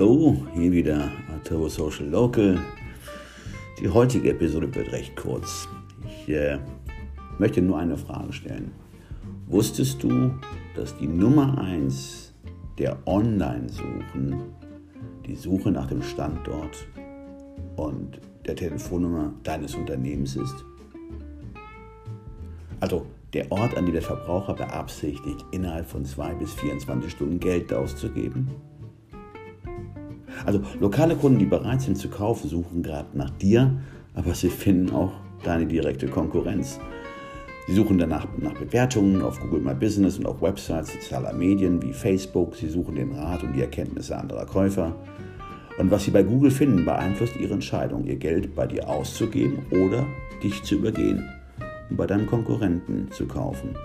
Hallo, hier wieder Turbo Social Local. Die heutige Episode wird recht kurz. Ich äh, möchte nur eine Frage stellen. Wusstest du, dass die Nummer 1 der Online-Suchen die Suche nach dem Standort und der Telefonnummer deines Unternehmens ist? Also der Ort, an dem der Verbraucher beabsichtigt, innerhalb von zwei bis 24 Stunden Geld auszugeben? Also lokale Kunden, die bereit sind zu kaufen, suchen gerade nach dir, aber sie finden auch deine direkte Konkurrenz. Sie suchen danach nach Bewertungen auf Google My Business und auf Websites sozialer Medien wie Facebook. Sie suchen den Rat und die Erkenntnisse anderer Käufer. Und was sie bei Google finden, beeinflusst ihre Entscheidung, ihr Geld bei dir auszugeben oder dich zu übergehen und bei deinem Konkurrenten zu kaufen.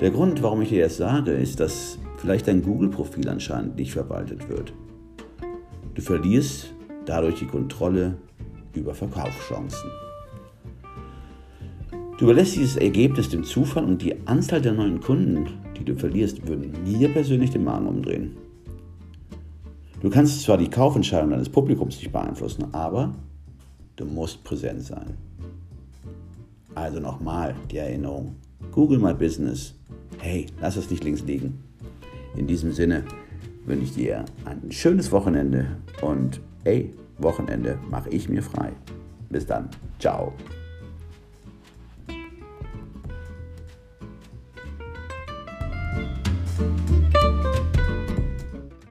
Der Grund, warum ich dir das sage, ist, dass vielleicht dein Google-Profil anscheinend nicht verwaltet wird. Du verlierst dadurch die Kontrolle über Verkaufschancen. Du überlässt dieses Ergebnis dem Zufall und die Anzahl der neuen Kunden, die du verlierst, würden mir persönlich den Magen umdrehen. Du kannst zwar die Kaufentscheidung deines Publikums nicht beeinflussen, aber du musst präsent sein. Also nochmal die Erinnerung. Google My Business. Hey, lass es nicht links liegen. In diesem Sinne, wünsche ich dir ein schönes Wochenende und ey, Wochenende mache ich mir frei. Bis dann. Ciao.